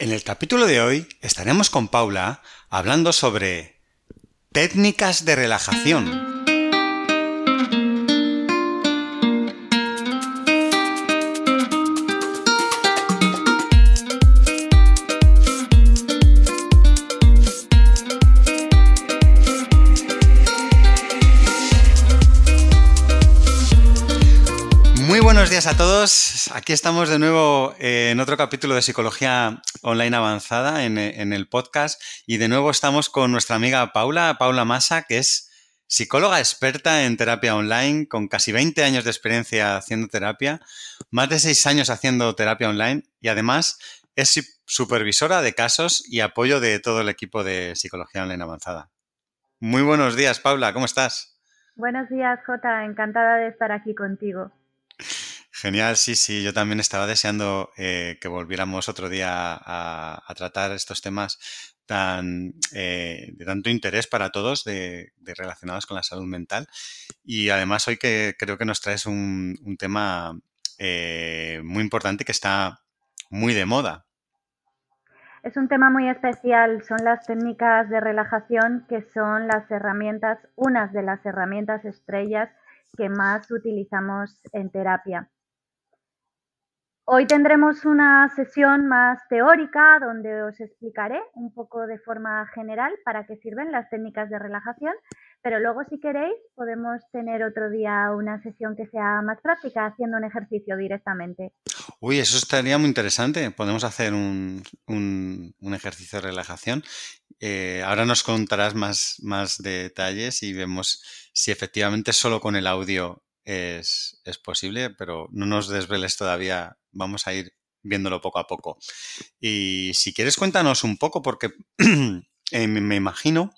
En el capítulo de hoy estaremos con Paula hablando sobre técnicas de relajación. buenos días a todos. Aquí estamos de nuevo en otro capítulo de Psicología Online Avanzada en, el podcast y de nuevo estamos con nuestra amiga Paula, Paula Massa, que es psicóloga experta en terapia online con casi 20 años de experiencia haciendo terapia, más de 6 años haciendo terapia online y además es supervisora de casos y apoyo de todo el equipo de Psicología Online Avanzada. Muy buenos días, Paula, ¿cómo estás? Buenos días, Jota, encantada de estar aquí contigo. Genial, sí, sí, yo también estaba deseando eh, que volviéramos otro día a, tratar estos temas tan, eh, de tanto interés para todos de, relacionados con la salud mental. Y además hoy que creo que nos traes un, tema eh, muy importante que está muy de moda. Es un tema muy especial, son las técnicas de relajación que son las herramientas, unas de las herramientas estrellas que más utilizamos en terapia. Hoy tendremos una sesión más teórica donde os explicaré un poco de forma general para qué sirven las técnicas de relajación, pero luego si queréis podemos tener otro día una sesión que sea más práctica haciendo un ejercicio directamente. Uy, eso estaría muy interesante. Podemos hacer un, ejercicio de relajación. Eh, ahora nos contarás más, más detalles y vemos si efectivamente solo con el audio es, es, posible, pero no nos desveles todavía vamos a ir viéndolo poco a poco. Y si quieres, cuéntanos un poco, porque eh, me imagino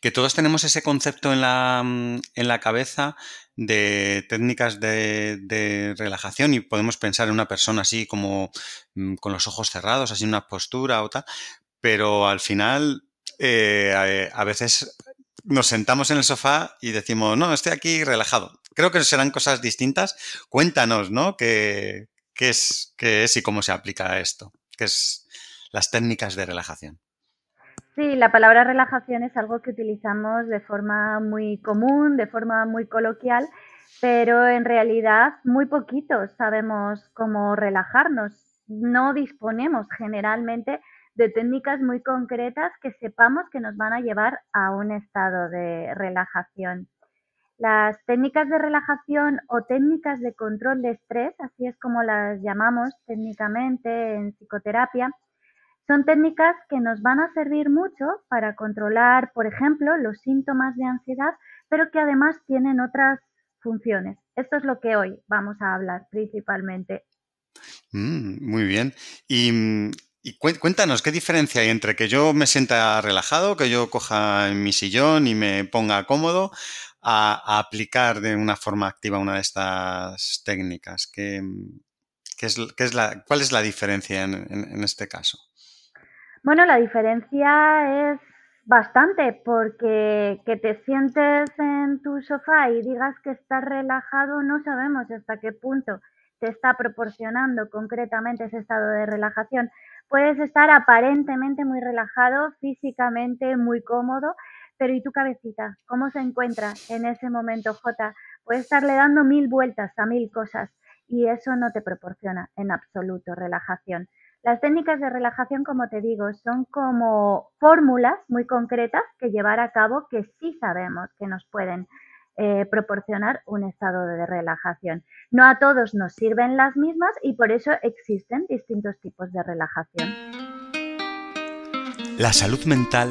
que todos tenemos ese concepto en la, mm, en la cabeza de técnicas de, relajación y podemos pensar en una persona así como mm, con los ojos cerrados, así una postura o tal, pero al final eh, a, veces nos sentamos en el sofá y decimos, no, estoy aquí relajado. Creo que serán cosas distintas. Cuéntanos, ¿no? Que, ¿Qué es, qué es y cómo se aplica esto? ¿Qué es las técnicas de relajación? Sí, la palabra relajación es algo que utilizamos de forma muy común, de forma muy coloquial, pero en realidad muy poquitos sabemos cómo relajarnos. No disponemos generalmente de técnicas muy concretas que sepamos que nos van a llevar a un estado de relajación. Las técnicas de relajación o técnicas de control de estrés, así es como las llamamos técnicamente en psicoterapia, son técnicas que nos van a servir mucho para controlar, por ejemplo, los síntomas de ansiedad, pero que además tienen otras funciones. Esto es lo que hoy vamos a hablar principalmente. Mm, muy bien. Y, y, cuéntanos, ¿qué diferencia hay entre que yo me sienta relajado, que yo coja mi sillón y me ponga cómodo, a, aplicar de una forma activa una de estas técnicas? ¿Qué, es, es la, ¿Cuál es la diferencia en, este caso? Bueno, la diferencia es bastante porque que te sientes en tu sofá y digas que estás relajado, no sabemos hasta qué punto te está proporcionando concretamente ese estado de relajación. Puedes estar aparentemente muy relajado, físicamente muy cómodo, pero ¿y tu cabecita? ¿Cómo se encuentra en ese momento, J? Puede estarle dando mil vueltas a mil cosas y eso no te proporciona en absoluto relajación. Las técnicas de relajación, como te digo, son como fórmulas muy concretas que llevar a cabo que sí sabemos que nos pueden eh, proporcionar un estado de relajación. No a todos nos sirven las mismas y por eso existen distintos tipos de relajación. La salud mental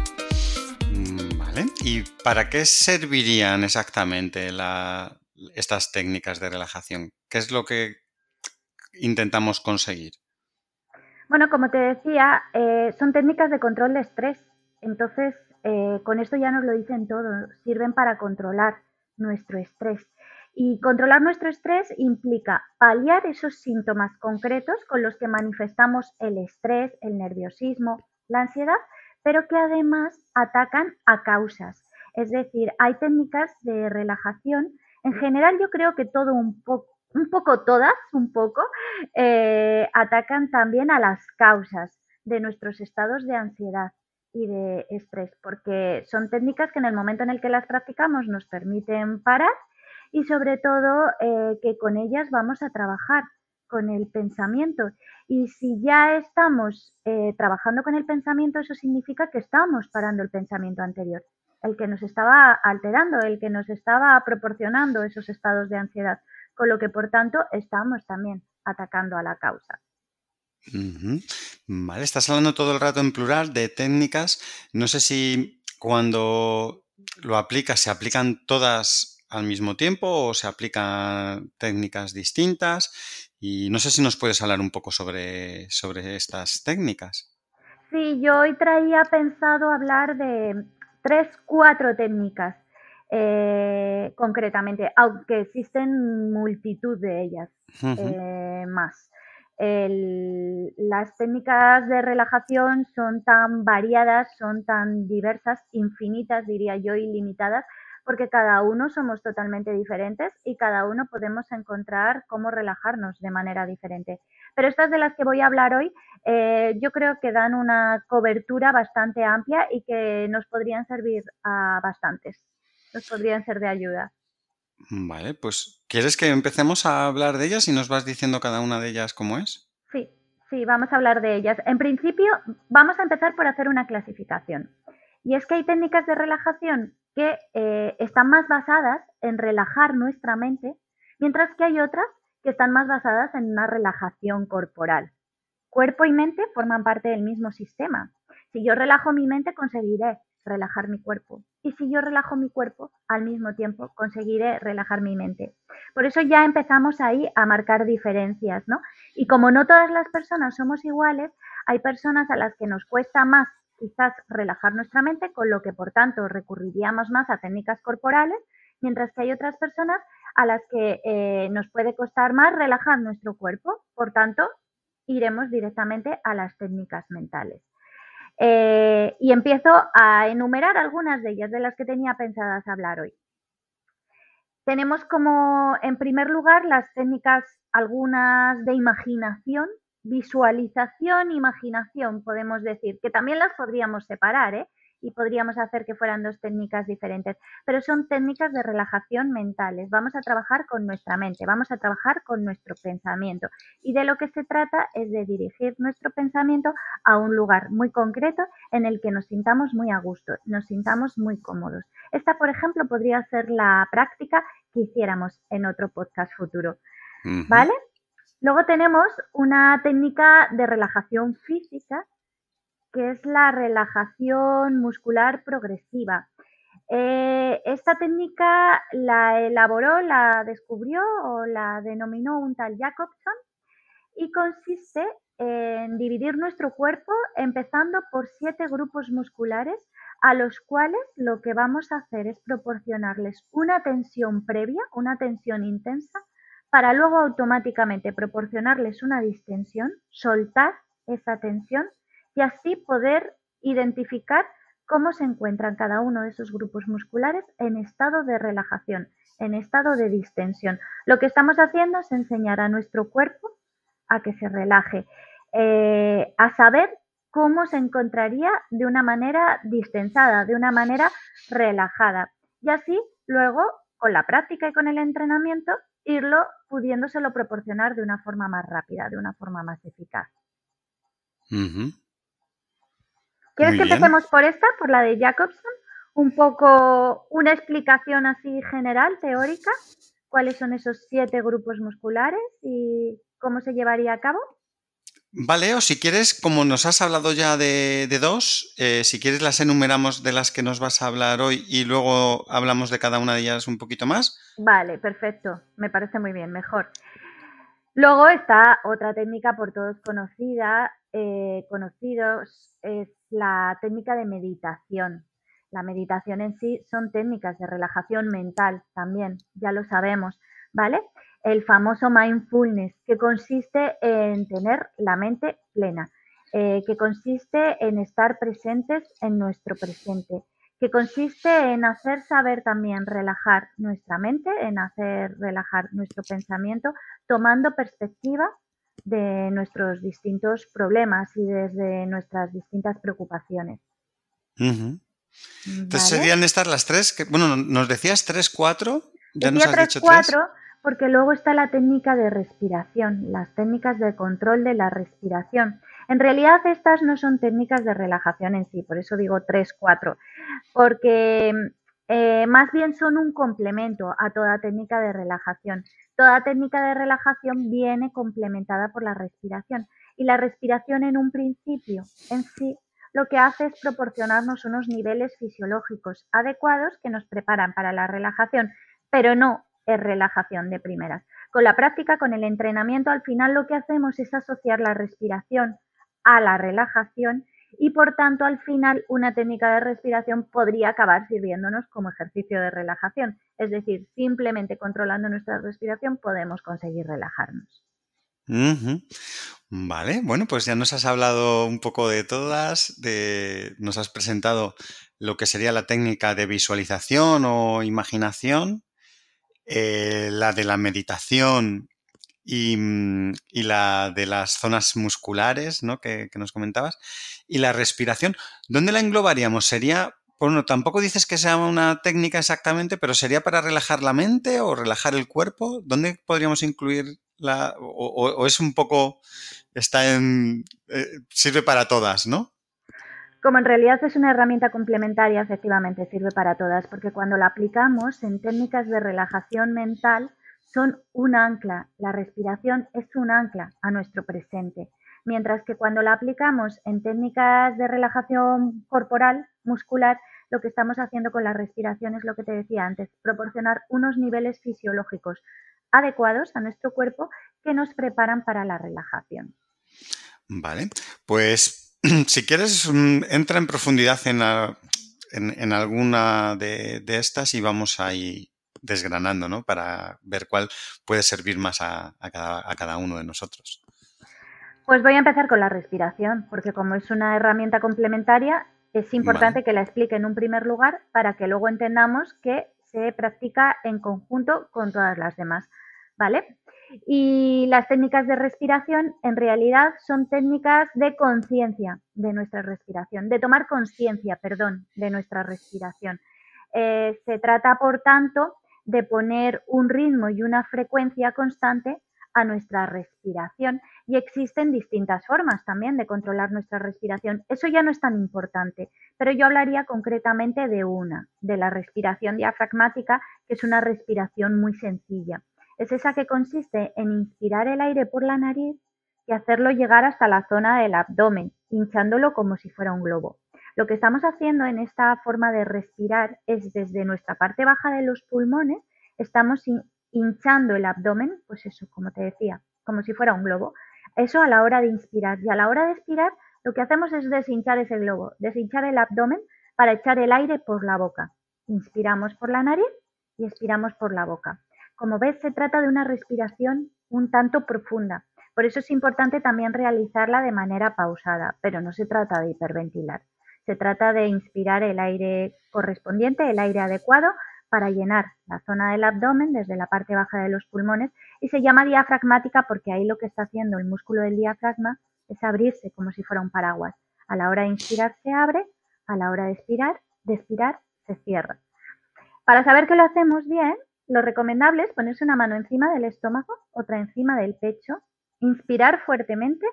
¿Y para qué servirían exactamente estas técnicas de relajación? ¿Qué es lo que intentamos conseguir? Bueno, como te decía, eh, son técnicas de control de estrés. Entonces, eh, con esto ya nos lo dicen todo, sirven para controlar nuestro estrés. Y controlar nuestro estrés implica paliar esos síntomas concretos con los que manifestamos el estrés, el nerviosismo, la ansiedad, pero que además atacan a causas. Es decir, hay técnicas de relajación. En general yo creo que todo un poco, un poco todas, un poco, eh, atacan también a las causas de nuestros estados de ansiedad y de estrés, porque son técnicas que en el momento en el que las practicamos nos permiten parar y sobre todo eh, que con ellas vamos a trabajar con el pensamiento. Y si ya estamos eh, trabajando con el pensamiento, eso significa que estamos parando el pensamiento anterior, el que nos estaba alterando, el que nos estaba proporcionando esos estados de ansiedad, con lo que por tanto estamos también atacando a la causa. Vale, estás hablando todo el rato en plural de técnicas. No sé si cuando lo aplicas, se aplican todas al mismo tiempo o se aplican técnicas distintas. Y no sé si nos puedes hablar un poco sobre, sobre estas técnicas. Sí, yo hoy traía pensado hablar de tres, cuatro técnicas eh, concretamente, aunque existen multitud de ellas eh, más las técnicas de relajación son tan variadas, son tan diversas, infinitas, diría yo, ilimitadas, porque cada uno somos totalmente diferentes y cada uno podemos encontrar cómo relajarnos de manera diferente. Pero estas de las que voy a hablar hoy, eh, yo creo que dan una cobertura bastante amplia y que nos podrían servir a bastantes, nos podrían ser de ayuda. Vale, pues ¿quieres que empecemos a hablar de ellas y nos vas diciendo cada una de ellas cómo es? Sí, sí, vamos a hablar de ellas. En principio, vamos a empezar por hacer una clasificación. Y es que hay técnicas de relajación que eh, están más basadas en relajar nuestra mente, mientras que hay otras que están más basadas en una relajación corporal. Cuerpo y mente forman parte del mismo sistema. Si yo relajo mi mente, conseguiré relajar mi cuerpo. Y si yo relajo mi cuerpo, al mismo tiempo conseguiré relajar mi mente. Por eso ya empezamos ahí a marcar diferencias, ¿no? Y como no todas las personas somos iguales, hay personas a las que nos cuesta más quizás relajar nuestra mente, con lo que por tanto recurriríamos más a técnicas corporales, mientras que hay otras personas a las que eh, nos puede costar más relajar nuestro cuerpo, por tanto iremos directamente a las técnicas mentales. Eh, y empiezo a enumerar algunas de ellas, de las que tenía pensadas hablar hoy. Tenemos como, en primer lugar, las técnicas, algunas de imaginación, visualización, imaginación, podemos decir, que también las podríamos separar, ¿eh? y podríamos hacer que fueran dos técnicas diferentes, pero son técnicas de relajación mentales. Vamos a trabajar con nuestra mente, vamos a trabajar con nuestro pensamiento y de lo que se trata es de dirigir nuestro pensamiento a un lugar muy concreto en el que nos sintamos muy a gusto, nos sintamos muy cómodos. Esta, por ejemplo, podría ser la práctica que hiciéramos en otro podcast futuro. ¿Vale? Luego tenemos una técnica de relajación física que es la relajación muscular progresiva. Eh, esta técnica la elaboró, la descubrió o la denominó un tal Jacobson y consiste en dividir nuestro cuerpo empezando por siete grupos musculares a los cuales lo que vamos a hacer es proporcionarles una tensión previa, una tensión intensa, para luego automáticamente proporcionarles una distensión, soltar esa tensión y así poder identificar cómo se encuentran cada uno de esos grupos musculares en estado de relajación, en estado de distensión. Lo que estamos haciendo es enseñar a nuestro cuerpo a que se relaje, eh, a saber cómo se encontraría de una manera distensada, de una manera relajada. Y así, luego, con la práctica y con el entrenamiento, irlo pudiéndoselo proporcionar de una forma más rápida, de una forma más eficaz. ¿Quieres que empecemos por esta, por la de Jacobson? Un poco una explicación así general, teórica, cuáles son esos siete grupos musculares y cómo se llevaría a cabo. Vale, o si quieres, como nos has hablado ya de, dos, eh, si quieres las enumeramos de las que nos vas a hablar hoy y luego hablamos de cada una de ellas un poquito más. Vale, perfecto, me parece muy bien, mejor. Luego está otra técnica por todos conocida, eh, conocidos, es la técnica de meditación. La meditación en sí son técnicas de relajación mental también, ya lo sabemos, ¿vale? El famoso mindfulness, que consiste en tener la mente plena, eh, que consiste en estar presentes en nuestro presente, que consiste en hacer saber también relajar nuestra mente, en hacer relajar nuestro pensamiento, tomando perspectiva de nuestros distintos problemas y desde nuestras distintas preocupaciones. Entonces serían estas las tres, que, bueno, nos decías tres, cuatro, ya nos has tres, dicho cuatro, porque luego está la técnica de respiración, las técnicas de control de la respiración. En realidad estas no son técnicas de relajación en sí, por eso digo tres, cuatro, porque eh, más bien son un complemento a toda técnica de relajación. Toda técnica de relajación viene complementada por la respiración y la respiración en un principio en sí lo que hace es proporcionarnos unos niveles fisiológicos adecuados que nos preparan para la relajación, pero no es relajación de primeras. Con la práctica, con el entrenamiento, al final lo que hacemos es asociar la respiración a la relajación y por tanto al final una técnica de respiración podría acabar sirviéndonos como ejercicio de relajación. Es decir, simplemente controlando nuestra respiración podemos conseguir relajarnos. Vale, bueno, pues ya nos has hablado un poco de todas, de, nos has presentado lo que sería la técnica de visualización o imaginación, eh, la de la meditación y, mm, la de las zonas musculares ¿no? que, nos comentabas, y la respiración. ¿Dónde la englobaríamos? ¿Sería, bueno, tampoco dices que sea una técnica exactamente, pero sería para relajar la mente o relajar el cuerpo? ¿Dónde podríamos incluir la, o es un poco está en, eh, sirve para todas, ¿no? Como en realidad es una herramienta complementaria, efectivamente sirve para todas, porque cuando la aplicamos en técnicas de relajación mental, son un ancla. La respiración es un ancla a nuestro presente. Mientras que cuando la aplicamos en técnicas de relajación corporal, muscular, lo que estamos haciendo con la respiración es lo que te decía antes, proporcionar unos niveles fisiológicos adecuados a nuestro cuerpo que nos preparan para la relajación. Vale, pues si quieres, mm, entra en profundidad en, alguna de, estas y vamos ahí desgranando, ¿no? Para ver cuál puede servir más a, cada, uno de nosotros. Pues voy a empezar con la respiración, porque como es una herramienta complementaria, es importante que la explique en un primer lugar para que luego entendamos que se practica en conjunto con todas las demás. ¿Vale? Y las técnicas de respiración en realidad son técnicas de conciencia de nuestra respiración, de tomar conciencia, perdón, de nuestra respiración. Eh, se trata, por tanto, de poner un ritmo y una frecuencia constante a nuestra respiración y existen distintas formas también de controlar nuestra respiración. Eso ya no es tan importante, pero yo hablaría concretamente de una, de la respiración diafragmática, que es una respiración muy sencilla es esa que consiste en inspirar el aire por la nariz y hacerlo llegar hasta la zona del abdomen, hinchándolo como si fuera un globo. Lo que estamos haciendo en esta forma de respirar es desde nuestra parte baja de los pulmones, estamos hinchando el abdomen, pues eso, como te decía, como si fuera un globo. Eso a la hora de inspirar. Y a la hora de expirar, lo que hacemos es deshinchar ese globo, deshinchar el abdomen para echar el aire por la boca. Inspiramos por la nariz y expiramos por la boca. Como ves, se trata de una respiración un tanto profunda. Por eso es importante también realizarla de manera pausada, pero no se trata de hiperventilar. Se trata de inspirar el aire correspondiente, el aire adecuado, para llenar la zona del abdomen desde la parte baja de los pulmones y se llama diafragmática porque ahí lo que está haciendo el músculo del diafragma es abrirse como si fuera un paraguas. A la hora de inspirar se abre, a la hora de expirar, de expirar se cierra. Para saber que lo hacemos bien, lo recomendable es ponerse una mano encima del estómago, otra encima del pecho, inspirar fuertemente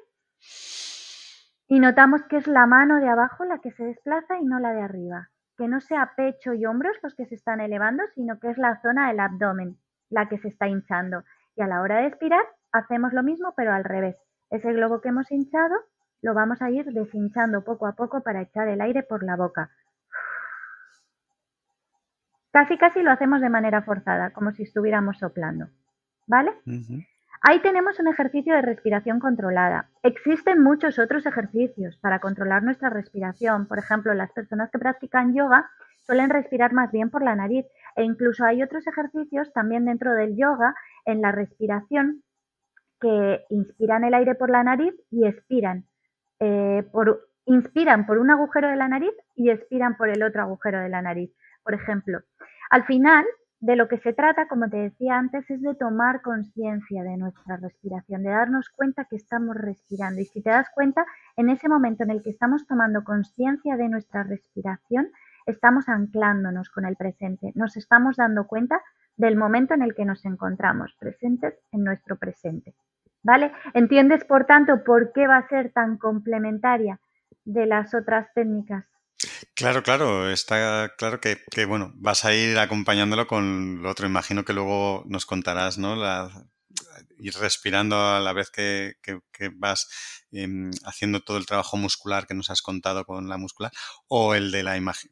y notamos que es la mano de abajo la que se desplaza y no la de arriba. Que no sea pecho y hombros los que se están elevando, sino que es la zona del abdomen la que se está hinchando. Y a la hora de expirar hacemos lo mismo pero al revés. Ese globo que hemos hinchado lo vamos a ir deshinchando poco a poco para echar el aire por la boca. Casi casi lo hacemos de manera forzada, como si estuviéramos soplando. ¿Vale? Ahí tenemos un ejercicio de respiración controlada. Existen muchos otros ejercicios para controlar nuestra respiración. Por ejemplo, las personas que practican yoga suelen respirar más bien por la nariz. E incluso hay otros ejercicios también dentro del yoga en la respiración que inspiran el aire por la nariz y expiran. Eh, por, inspiran por un agujero de la nariz y expiran por el otro agujero de la nariz. Por ejemplo, al final, de lo que se trata, como te decía antes, es de tomar conciencia de nuestra respiración, de darnos cuenta que estamos respirando. Y si te das cuenta, en ese momento en el que estamos tomando conciencia de nuestra respiración, estamos anclándonos con el presente, nos estamos dando cuenta del momento en el que nos encontramos presentes en nuestro presente. ¿Vale? ¿Entiendes, por tanto, por qué va a ser tan complementaria de las otras técnicas? Claro, claro, está claro que, bueno, vas a ir acompañándolo con lo otro. Imagino que luego nos contarás, ¿no? La, ir respirando a la vez que, vas em, haciendo todo el trabajo muscular que nos has contado con la muscular, o el de la imagen.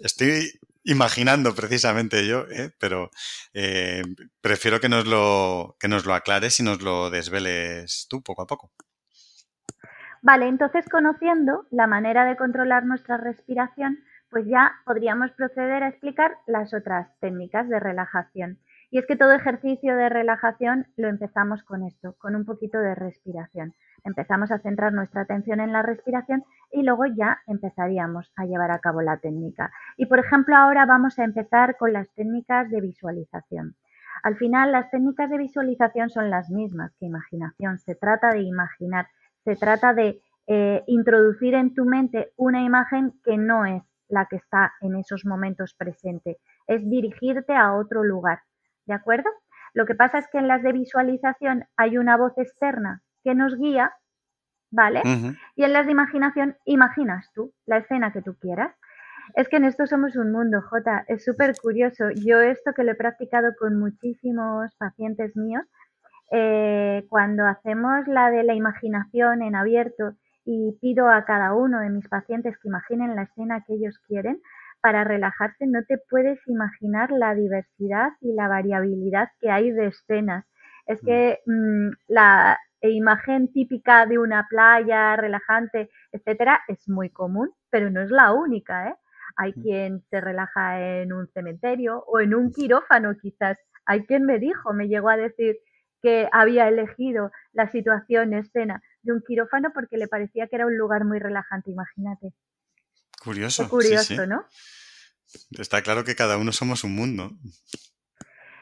Estoy imaginando precisamente yo, ¿eh? pero eh, prefiero que nos, lo, que nos lo aclares y nos lo desveles tú poco a poco. Vale, entonces conociendo la manera de controlar nuestra respiración, pues ya podríamos proceder a explicar las otras técnicas de relajación. Y es que todo ejercicio de relajación lo empezamos con esto, con un poquito de respiración. Empezamos a centrar nuestra atención en la respiración y luego ya empezaríamos a llevar a cabo la técnica. Y por ejemplo, ahora vamos a empezar con las técnicas de visualización. Al final, las técnicas de visualización son las mismas que imaginación. Se trata de imaginar se trata de eh, introducir en tu mente una imagen que no es la que está en esos momentos presente, es dirigirte a otro lugar, ¿de acuerdo? Lo que pasa es que en las de visualización hay una voz externa que nos guía, ¿vale? Y en las de imaginación imaginas tú la escena que tú quieras. Es que en esto somos un mundo, Jota, es súper curioso. Yo esto que lo he practicado con muchísimos pacientes míos, eh, cuando hacemos la de la imaginación en abierto y pido a cada uno de mis pacientes que imaginen la escena que ellos quieren, para relajarse no te puedes imaginar la diversidad y la variabilidad que hay de escenas. Es que mm, la imagen típica de una playa relajante, etcétera, es muy común, pero no es la única, ¿eh? Hay mm. quien se relaja en un cementerio o en un quirófano, quizás. Hay quien me dijo, me llegó a decir, que había elegido la situación, escena de un quirófano porque le parecía que era un lugar muy relajante, imagínate. Curioso. curioso, ¿no? Está claro que cada uno somos un mundo.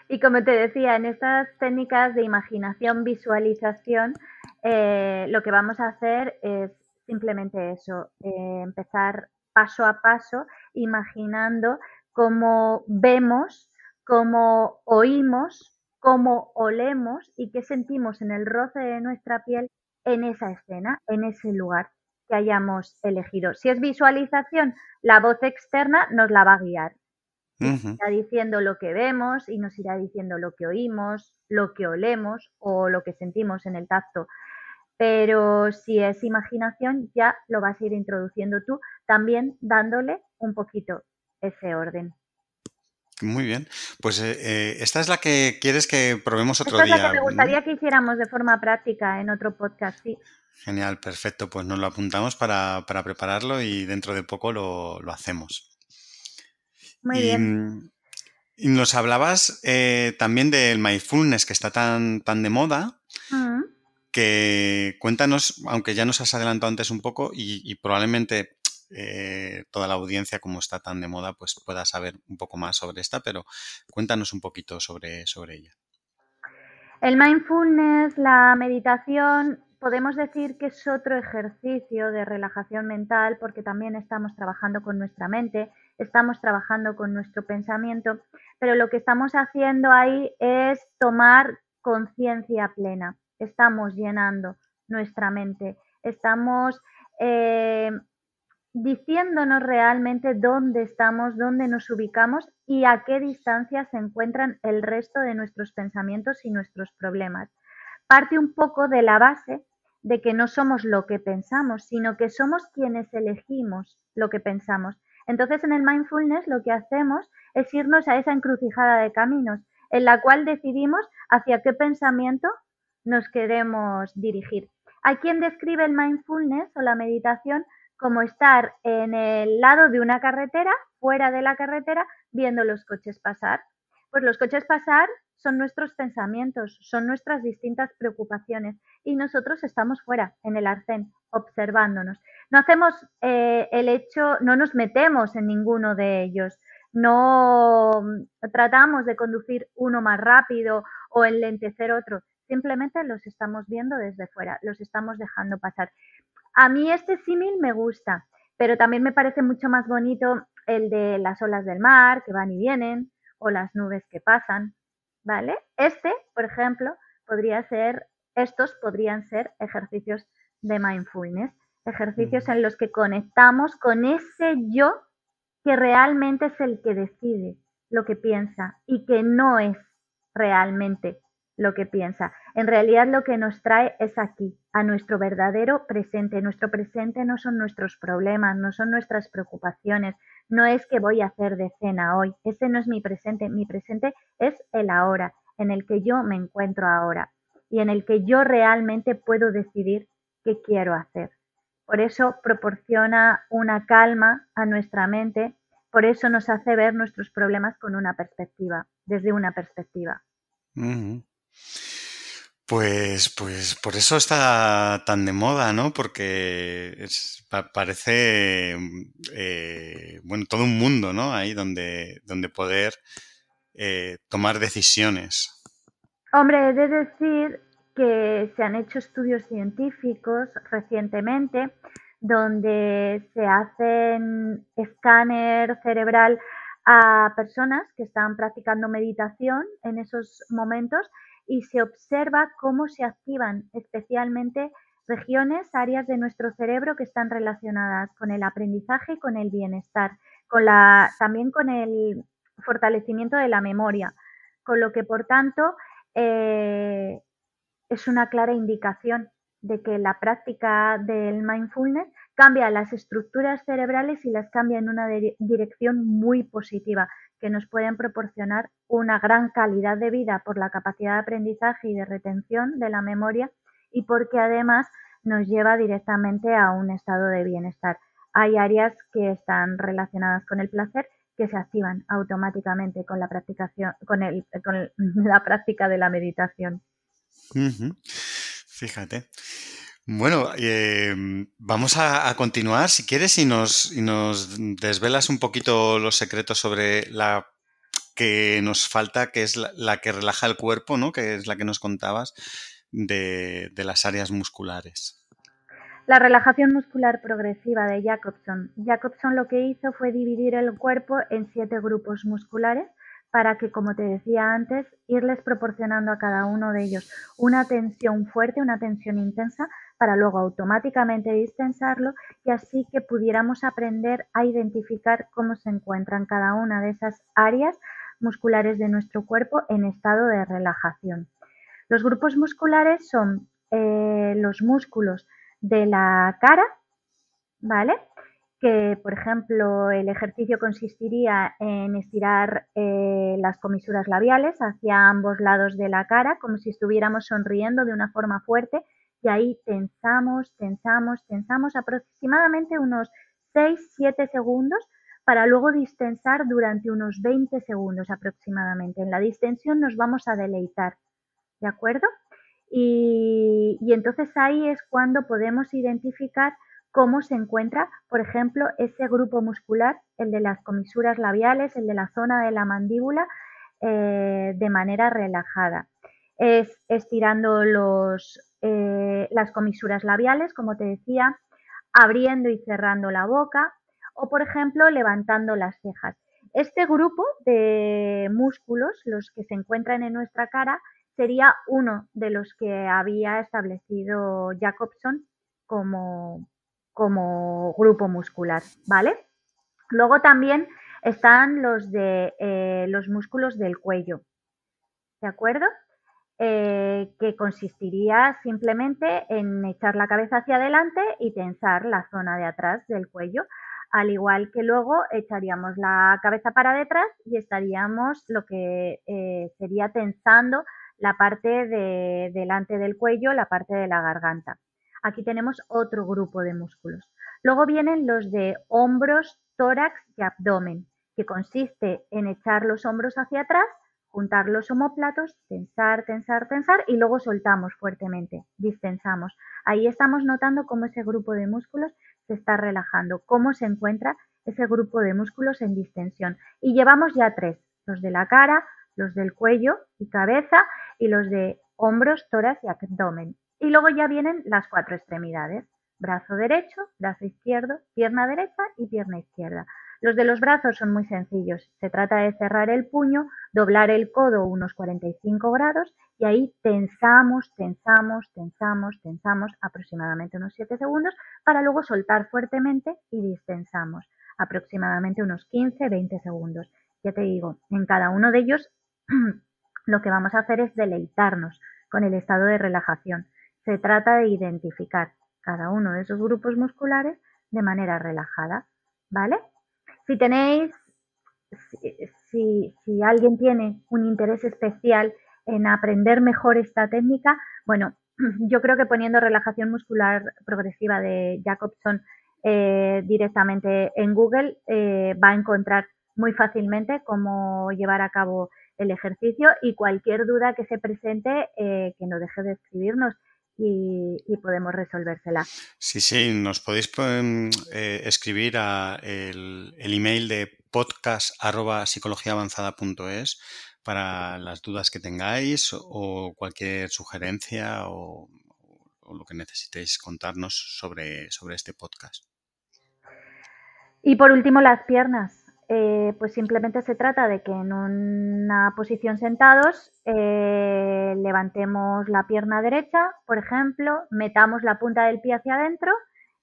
Y como te decía, en estas técnicas de imaginación, visualización, eh, lo que vamos a hacer es simplemente eso, eh, empezar paso a paso, imaginando cómo vemos, cómo oímos, cómo olemos y qué sentimos en el roce de nuestra piel en esa escena, en ese lugar que hayamos elegido. Si es visualización, la voz externa nos la va a guiar. Nos irá diciendo lo que vemos y nos irá diciendo lo que oímos, lo que olemos o lo que sentimos en el tacto. Pero si es imaginación, ya lo vas a ir introduciendo tú, también dándole un poquito ese orden. Muy bien. Pues eh, eh, esta es la que quieres que probemos otro día. Esta es la que me gustaría que hiciéramos de forma práctica en otro podcast, sí. Genial, perfecto. Pues nos lo apuntamos para, prepararlo y dentro de poco lo, hacemos. Muy bien. Y nos hablabas eh, también del mindfulness que está tan, tan de moda. Mm. Que cuéntanos, aunque ya nos has adelantado antes un poco y probablemente eh, toda la audiencia, como está tan de moda, pues pueda saber un poco más sobre esta, pero cuéntanos un poquito sobre, sobre ella. El mindfulness, la meditación, podemos decir que es otro ejercicio de relajación mental porque también estamos trabajando con nuestra mente, estamos trabajando con nuestro pensamiento, pero lo que estamos haciendo ahí es tomar conciencia plena, estamos llenando nuestra mente, estamos eh, diciéndonos realmente dónde estamos, dónde nos ubicamos y a qué distancia se encuentran el resto de nuestros pensamientos y nuestros problemas. Parte un poco de la base de que no somos lo que pensamos, sino que somos quienes elegimos lo que pensamos. Entonces en el mindfulness lo que hacemos es irnos a esa encrucijada de caminos en la cual decidimos hacia qué pensamiento nos queremos dirigir. Hay quien describe el mindfulness o la meditación como estar en el lado de una carretera, fuera de la carretera, viendo los coches pasar. Pues los coches pasar son nuestros pensamientos, son nuestras distintas preocupaciones y nosotros estamos fuera, en el arcén, observándonos. No hacemos eh, el hecho, no nos metemos en ninguno de ellos, no tratamos de conducir uno más rápido o enlentecer otro, simplemente los estamos viendo desde fuera, los estamos dejando pasar. A mí este símil me gusta, pero también me parece mucho más bonito el de las olas del mar que van y vienen o las nubes que pasan, ¿vale? Este, por ejemplo, podría ser, estos podrían ser ejercicios de mindfulness, ejercicios en los que conectamos con ese yo que realmente es el que decide lo que piensa y que no es realmente lo que piensa. En realidad lo que nos trae es aquí, a nuestro verdadero presente. Nuestro presente no son nuestros problemas, no son nuestras preocupaciones, no es que voy a hacer de cena hoy, ese no es mi presente, mi presente es el ahora, en el que yo me encuentro ahora y en el que yo realmente puedo decidir qué quiero hacer. Por eso proporciona una calma a nuestra mente, por eso nos hace ver nuestros problemas con una perspectiva, desde una perspectiva. Pues, pues por eso está tan de moda, ¿no? Porque parece, eh, bueno, todo un mundo, ¿no? Ahí donde, donde poder eh, tomar decisiones. Hombre, he de decir que se han hecho estudios científicos recientemente donde se hacen escáner cerebral a personas que están practicando meditación en esos momentos y se observa cómo se activan especialmente regiones, áreas de nuestro cerebro que están relacionadas con el aprendizaje y con el bienestar, con la, también con el fortalecimiento de la memoria, con lo que por tanto eh, es una clara indicación de que la práctica del mindfulness cambia las estructuras cerebrales y las cambia en una dirección muy positiva, que nos pueden proporcionar una gran calidad de vida por la capacidad de aprendizaje y de retención de la memoria y porque además nos lleva directamente a un estado de bienestar. Hay áreas que están relacionadas con el placer que se activan automáticamente con la, con, la práctica de la meditación. Fíjate. Bueno, em, vamos a, continuar, si quieres, y nos, nos desvelas un poquito los secretos sobre la que nos falta, que es la, que relaja el cuerpo, ¿no? Que es la que nos contabas de, de las áreas musculares. La relajación muscular progresiva de Jacobson. Jacobson lo que hizo fue dividir el cuerpo en siete grupos musculares para que, como te decía antes, irles proporcionando a cada uno de ellos una tensión fuerte, una tensión intensa, para luego automáticamente distensarlo y así que pudiéramos aprender a identificar cómo se encuentran cada una de esas áreas musculares de nuestro cuerpo en estado de relajación. Los grupos musculares son eh, los músculos de la cara, ¿vale? que, por ejemplo, el ejercicio consistiría en estirar eh, las comisuras labiales hacia ambos lados de la cara, como si estuviéramos sonriendo de una forma fuerte, y ahí tensamos, tensamos, tensamos aproximadamente unos 6-7 segundos para luego distensar durante unos 20 segundos aproximadamente. En la distensión nos vamos a deleitar, ¿de acuerdo? y entonces ahí es cuando podemos identificar cómo se encuentra, por ejemplo, ese grupo muscular, el de las comisuras labiales, el de la zona de la mandíbula, eh, de manera relajada. Es estirando los, eh, las comisuras labiales, como te decía, abriendo y cerrando la boca o, por ejemplo, levantando las cejas. Este grupo de músculos, los que se encuentran en nuestra cara, sería uno de los que había establecido Jacobson como, como grupo muscular, ¿vale? Luego también están los de eh, los músculos del cuello, ¿de acuerdo? Eh, que consistiría simplemente en echar la cabeza hacia adelante y tensar la zona de atrás del cuello, al igual que luego echaríamos la cabeza para detrás y estaríamos lo que eh, sería tensando la parte de delante del cuello, la parte de la garganta. Aquí tenemos otro grupo de músculos. Luego vienen los de hombros, tórax y abdomen, que consiste en echar los hombros hacia atrás, juntar los homóplatos, tensar, tensar, tensar y luego soltamos fuertemente, distensamos. Ahí estamos notando cómo ese grupo de músculos se está relajando, cómo se encuentra ese grupo de músculos en distensión. Y llevamos ya tres, los de la cara, los del cuello y cabeza y los de hombros, tórax y abdomen. Y luego ya vienen las cuatro extremidades, brazo derecho, brazo izquierdo, pierna derecha y pierna izquierda. Los de los brazos son muy sencillos. Se trata de cerrar el puño, doblar el codo unos 45 grados y ahí tensamos, tensamos, tensamos, tensamos aproximadamente unos 7 segundos para luego soltar fuertemente y distensamos aproximadamente unos 15-20 segundos. Ya te digo, en cada uno de ellos lo que vamos a hacer es deleitarnos con el estado de relajación. Se trata de identificar cada uno de esos grupos musculares de manera relajada, ¿vale? Si tenéis, si, alguien tiene un interés especial en aprender mejor esta técnica, bueno, yo creo que poniendo relajación muscular progresiva de Jacobson eh, directamente en Google eh, va a encontrar muy fácilmente cómo llevar a cabo el ejercicio y cualquier duda que se presente eh, que no deje de escribirnos y, podemos resolvérsela. Sí, sí, nos podéis eh, escribir a el, email de podcast para las dudas que tengáis o cualquier sugerencia o, lo que necesitéis contarnos sobre, sobre este podcast. Y por último, las piernas. Eh, pues simplemente se trata de que en una posición sentados eh, levantemos la pierna derecha, por ejemplo, metamos la punta del pie hacia adentro,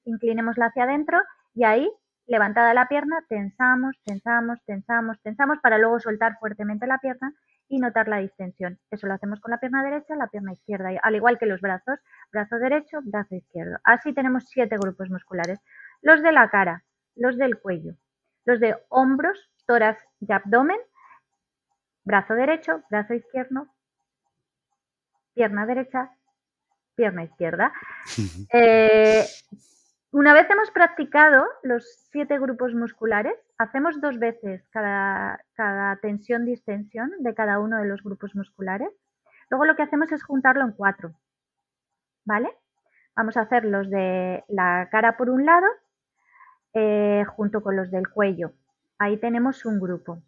inclinémosla hacia adentro y ahí, levantada la pierna, tensamos, tensamos, tensamos, tensamos para luego soltar fuertemente la pierna y notar la distensión. Eso lo hacemos con la pierna derecha, la pierna izquierda, al igual que los brazos, brazo derecho, brazo izquierdo. Así tenemos siete grupos musculares. Los de la cara, los del cuello, los de hombros, tórax y abdomen, brazo derecho, brazo izquierdo, pierna derecha, pierna izquierda. Eh, una vez hemos practicado los siete grupos musculares, hacemos dos veces cada, cada tensión-distensión de cada uno de los grupos musculares. Luego lo que hacemos es juntarlo en cuatro. ¿Vale? Vamos a hacer los de la cara por un lado, eh, junto con los del cuello. Ahí tenemos un grupo.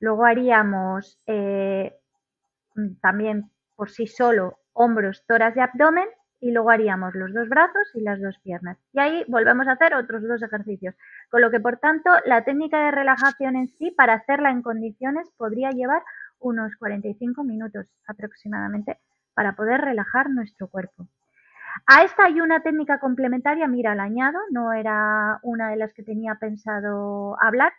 Luego haríamos eh, también por sí solo hombros, toras y abdomen y luego haríamos los dos brazos y las dos piernas. Y ahí volvemos a hacer otros dos ejercicios. Con lo que, por tanto, la técnica de relajación en sí, para hacerla en condiciones, podría llevar unos 45 minutos aproximadamente para poder relajar nuestro cuerpo. A esta hay una técnica complementaria, mira, la añado, no era una de las que tenía pensado hablar,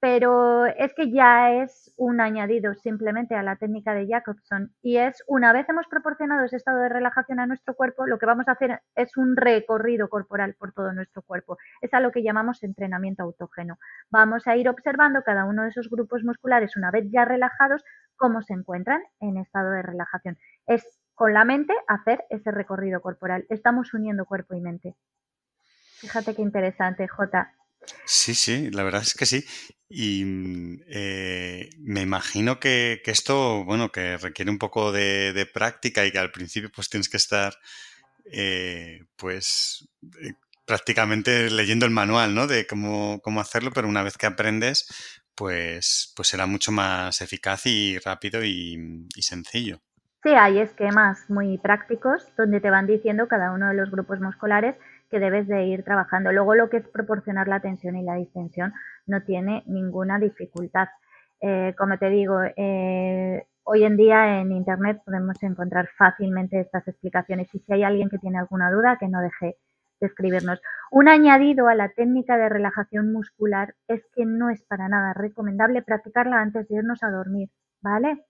pero es que ya es un añadido simplemente a la técnica de Jacobson y es una vez hemos proporcionado ese estado de relajación a nuestro cuerpo, lo que vamos a hacer es un recorrido corporal por todo nuestro cuerpo. Es a lo que llamamos entrenamiento autógeno. Vamos a ir observando cada uno de esos grupos musculares una vez ya relajados cómo se encuentran en estado de relajación. Es con la mente hacer ese recorrido corporal. Estamos uniendo cuerpo y mente. Fíjate qué interesante, Jota. Sí, sí, la verdad es que sí. Y mm, eh, me imagino que, esto, bueno, que requiere un poco de, práctica y que al principio pues tienes que estar, eh, pues, eh, prácticamente leyendo el manual, ¿no? De cómo, cómo hacerlo, pero una vez que aprendes, pues, pues será mucho más eficaz y rápido y sencillo. Sí, hay esquemas muy prácticos donde te van diciendo cada uno de los grupos musculares que debes de ir trabajando. Luego lo que es proporcionar la tensión y la distensión no tiene ninguna dificultad. Eh, como te digo, eh, hoy en día en Internet podemos encontrar fácilmente estas explicaciones y si hay alguien que tiene alguna duda, que no deje de escribirnos. Un añadido a la técnica de relajación muscular es que no es para nada recomendable practicarla antes de irnos a dormir, ¿vale?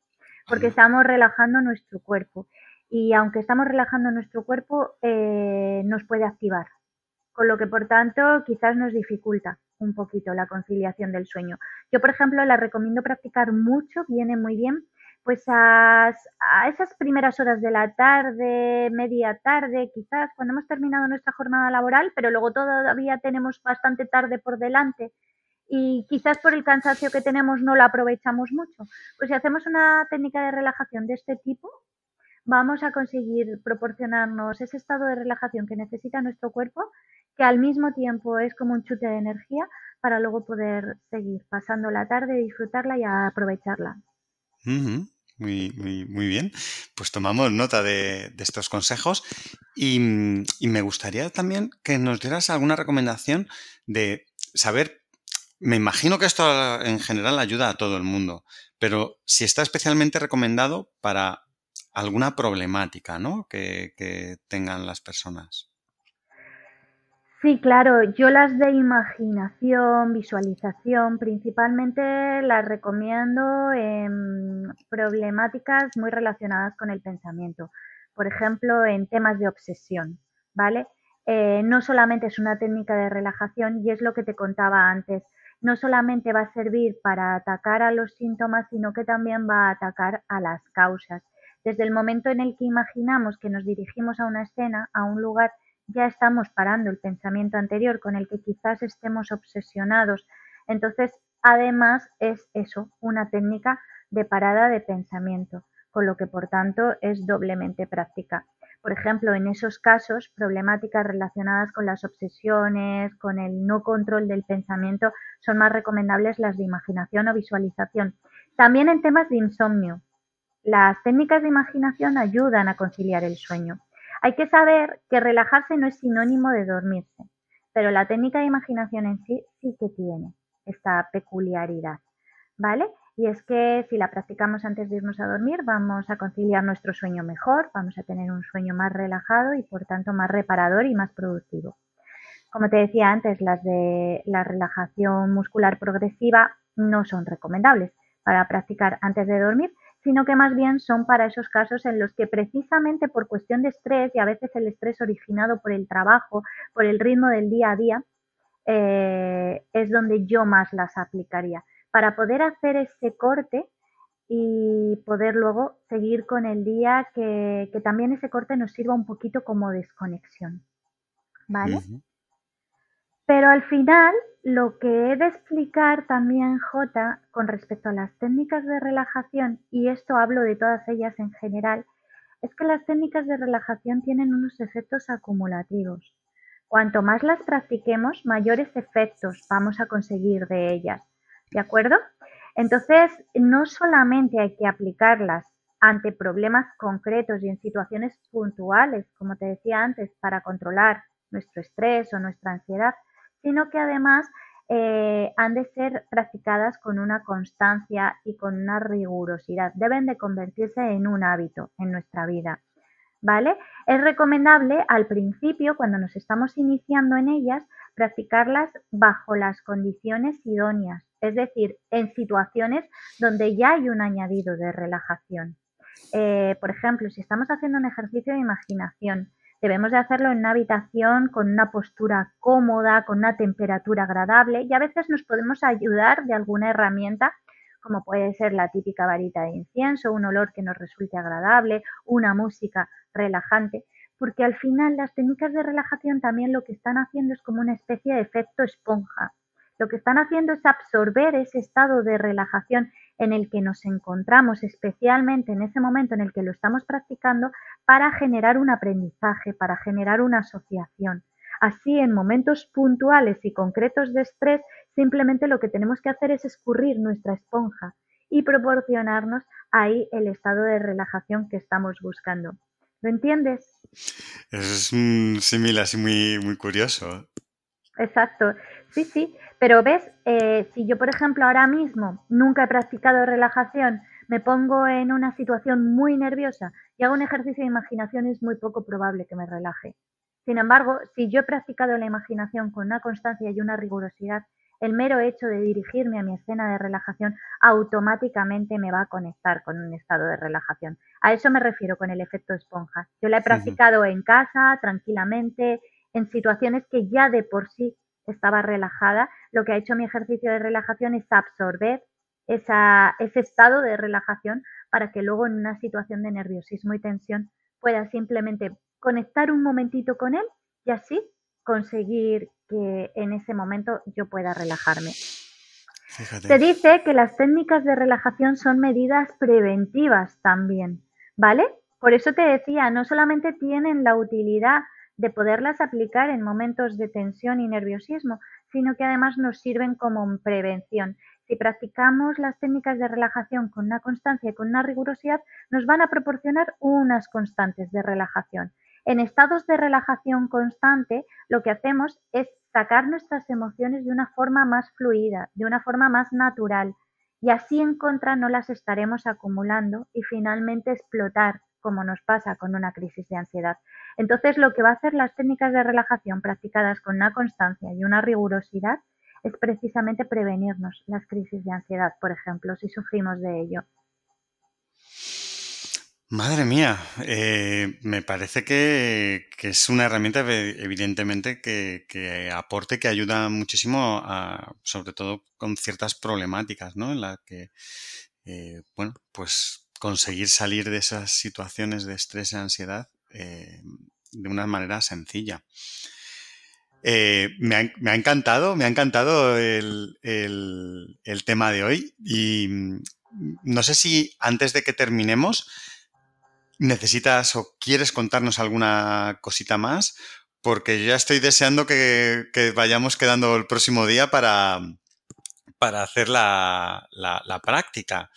Porque estamos relajando nuestro cuerpo. Y aunque estamos relajando nuestro cuerpo, eh, nos puede activar. Con lo que, por tanto, quizás nos dificulta un poquito la conciliación del sueño. Yo, por ejemplo, la recomiendo practicar mucho, viene muy bien, pues a, esas primeras horas de la tarde, media tarde, quizás cuando hemos terminado nuestra jornada laboral, pero luego todavía tenemos bastante tarde por delante y quizás por el cansancio que tenemos no la aprovechamos mucho. Pues si hacemos una técnica de relajación de este tipo, vamos a conseguir proporcionarnos ese estado de relajación que necesita nuestro cuerpo, que al mismo tiempo es como un chute de energía para luego poder seguir pasando la tarde, disfrutarla y aprovecharla. Muy, muy, muy bien. Pues tomamos nota de, estos consejos y, me gustaría también que nos dieras alguna recomendación de saber, me imagino que esto en general ayuda a todo el mundo, pero si está especialmente recomendado para alguna problemática ¿no? que, tengan las personas. Sí, claro, yo las de imaginación, visualización, principalmente las recomiendo en problemáticas muy relacionadas con el pensamiento. Por ejemplo, en temas de obsesión, ¿vale? Eh, no solamente es una técnica de relajación y es lo que te contaba antes, no solamente va a servir para atacar a los síntomas, sino que también va a atacar a las causas. Desde el momento en el que imaginamos que nos dirigimos a una escena, a un lugar, ya estamos parando el pensamiento anterior con el que quizás estemos obsesionados. Entonces, además es eso, una técnica de parada de pensamiento, con lo que por tanto es doblemente práctica. Por ejemplo, en esos casos, problemáticas relacionadas con las obsesiones, con el no control del pensamiento, son más recomendables las de imaginación o visualización. También en temas de insomnio. Las técnicas de imaginación ayudan a conciliar el sueño. Hay que saber que relajarse no es sinónimo de dormirse, pero la técnica de imaginación en sí sí que tiene esta peculiaridad, ¿vale? Y es que si la practicamos antes de irnos a dormir, vamos a conciliar nuestro sueño mejor, vamos a tener un sueño más relajado y por tanto más reparador y más productivo. Como te decía antes, las de la relajación muscular progresiva no son recomendables para practicar antes de dormir, sino que más bien son para esos casos en los que precisamente por cuestión de estrés y a veces el estrés originado por el trabajo, por el ritmo del día a día, eh, es donde yo más las aplicaría, para poder hacer ese corte y poder luego seguir con el día, que, también ese corte nos sirva un poquito como desconexión. ¿Vale? Pero al final, lo que he de explicar también, J, con respecto a las técnicas de relajación, y esto hablo de todas ellas en general, es que las técnicas de relajación tienen unos efectos acumulativos. Cuanto más las practiquemos, mayores efectos vamos a conseguir de ellas. ¿De acuerdo? Entonces, no solamente hay que aplicarlas ante problemas concretos y en situaciones puntuales, como te decía antes, para controlar nuestro estrés o nuestra ansiedad, sino que además eh, han de ser practicadas con una constancia y con una rigurosidad. Deben de convertirse en un hábito en nuestra vida. ¿Vale? Es recomendable al principio, cuando nos estamos iniciando en ellas, practicarlas bajo las condiciones idóneas, es decir, en situaciones donde ya hay un añadido de relajación. Eh, por ejemplo, si estamos haciendo un ejercicio de imaginación, Debemos de hacerlo en una habitación con una postura cómoda, con una temperatura agradable y a veces nos podemos ayudar de alguna herramienta como puede ser la típica varita de incienso, un olor que nos resulte agradable, una música relajante, porque al final las técnicas de relajación también lo que están haciendo es como una especie de efecto esponja. Lo que están haciendo es absorber ese estado de relajación en el que nos encontramos, especialmente en ese momento en el que lo estamos practicando, para generar un aprendizaje, para generar una asociación. Así, en momentos puntuales y concretos de estrés, simplemente lo que tenemos que hacer es escurrir nuestra esponja y proporcionarnos ahí el estado de relajación que estamos buscando. ¿Lo entiendes? Es un símil así muy, muy curioso. Exacto. Sí, sí. Pero ves, eh, si yo, por ejemplo, ahora mismo nunca he practicado relajación, me pongo en una situación muy nerviosa y hago un ejercicio de imaginación, es muy poco probable que me relaje. Sin embargo, si yo he practicado la imaginación con una constancia y una rigurosidad, el mero hecho de dirigirme a mi escena de relajación automáticamente me va a conectar con un estado de relajación. A eso me refiero con el efecto esponja. Yo la he practicado en casa, tranquilamente, en situaciones que ya de por sí estaba relajada, lo que ha hecho mi ejercicio de relajación es absorber ese estado de relajación para que luego en una situación de nerviosismo y tensión pueda simplemente conectar un momentito con él y así conseguir que en ese momento yo pueda relajarme. Se dice que las técnicas de relajación son medidas preventivas también, ¿vale? Por eso te decía, no solamente tienen la utilidad de poderlas aplicar en momentos de tensión y nerviosismo, sino que además nos sirven como prevención. Si practicamos las técnicas de relajación con una constancia y con una rigurosidad, nos van a proporcionar unas constantes de relajación. En estados de relajación constante, lo que hacemos es sacar nuestras emociones de una forma más fluida, de una forma más natural, y así en contra no las estaremos acumulando y finalmente explotar, como nos pasa con una crisis de ansiedad. Entonces, lo que va a hacer las técnicas de relajación practicadas con una constancia y una rigurosidad es precisamente prevenirnos las crisis de ansiedad, por ejemplo, si sufrimos de ello. Madre mía, eh, me parece que, es una herramienta evidentemente que, aporte, que ayuda muchísimo, sobre todo con ciertas problemáticas, ¿no? En las que, eh, bueno, pues conseguir salir de esas situaciones de estrés y ansiedad eh, de una manera sencilla. Eh, me, ha, encantado, me ha encantado el, tema de hoy y mm, no sé si antes de que terminemos necesitas o quieres contarnos alguna cosita más porque ya estoy deseando que, vayamos quedando el próximo día para, para hacer la, la, práctica.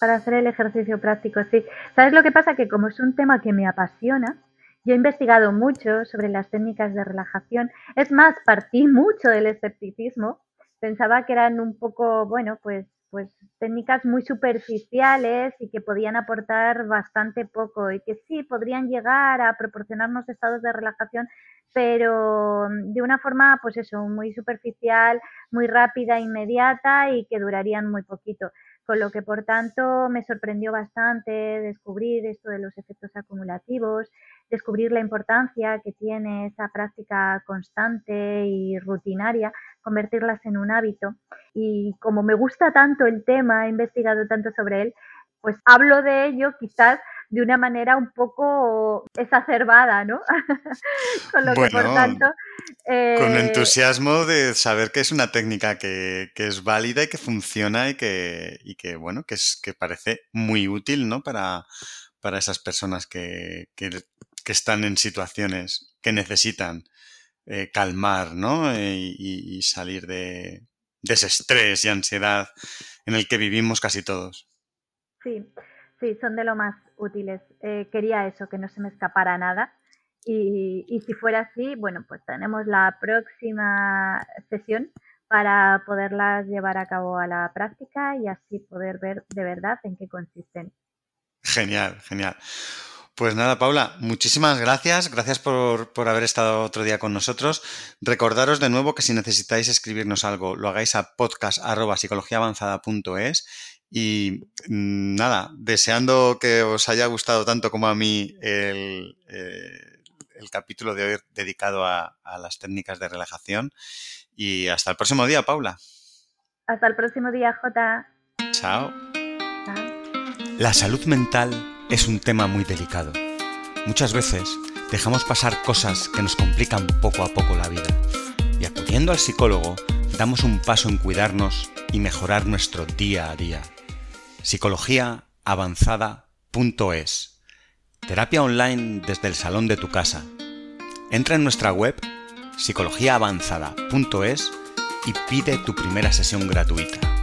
Para hacer el ejercicio práctico, sí. ¿Sabes lo que pasa? Que como es un tema que me apasiona, yo he investigado mucho sobre las técnicas de relajación. Es más, partí mucho del escepticismo. Pensaba que eran un poco, bueno, pues, pues técnicas muy superficiales y que podían aportar bastante poco y que sí podrían llegar a proporcionarnos estados de relajación, pero de una forma, pues eso, muy superficial, muy rápida, inmediata y que durarían muy poquito con lo que por tanto me sorprendió bastante descubrir esto de los efectos acumulativos, descubrir la importancia que tiene esa práctica constante y rutinaria, convertirlas en un hábito. Y como me gusta tanto el tema, he investigado tanto sobre él, pues hablo de ello quizás de una manera un poco exacerbada, ¿no? con lo que por tanto... Con eh, entusiasmo de saber que es una técnica que, es válida y que funciona y que, y que bueno, que, es, que parece muy útil, ¿no? Para, para esas personas que, que, están en situaciones que necesitan eh, calmar, ¿no? Eh, y, y salir de, de ese estrés y ansiedad en el que vivimos casi todos. Sí, sí, son de lo más útiles. Eh, quería eso, que no se me escapara nada. Y, y, si fuera así, bueno, pues tenemos la próxima sesión para poderlas llevar a cabo a la práctica y así poder ver de verdad en qué consisten. Genial, genial. Pues nada, Paula, muchísimas gracias. Gracias por, por, haber estado otro día con nosotros. Recordaros de nuevo que si necesitáis escribirnos algo, lo hagáis a podcast.psicologiaavanzada.es y mm, nada, deseando que os haya gustado tanto como a mí el, eh, el capítulo de hoy dedicado a, a, las técnicas de relajación. Y hasta el próximo día, Paula. Hasta el próximo día, Jota. Chao. Chao. La salud mental es un tema muy delicado. Muchas veces dejamos pasar cosas que nos complican poco a poco la vida. Y acudiendo al psicólogo, damos un paso en cuidarnos y mejorar nuestro día a día psicologiaavanzada.es. Terapia online desde el salón de tu casa. Entra en nuestra web psicologiaavanzada.es y pide tu primera sesión gratuita.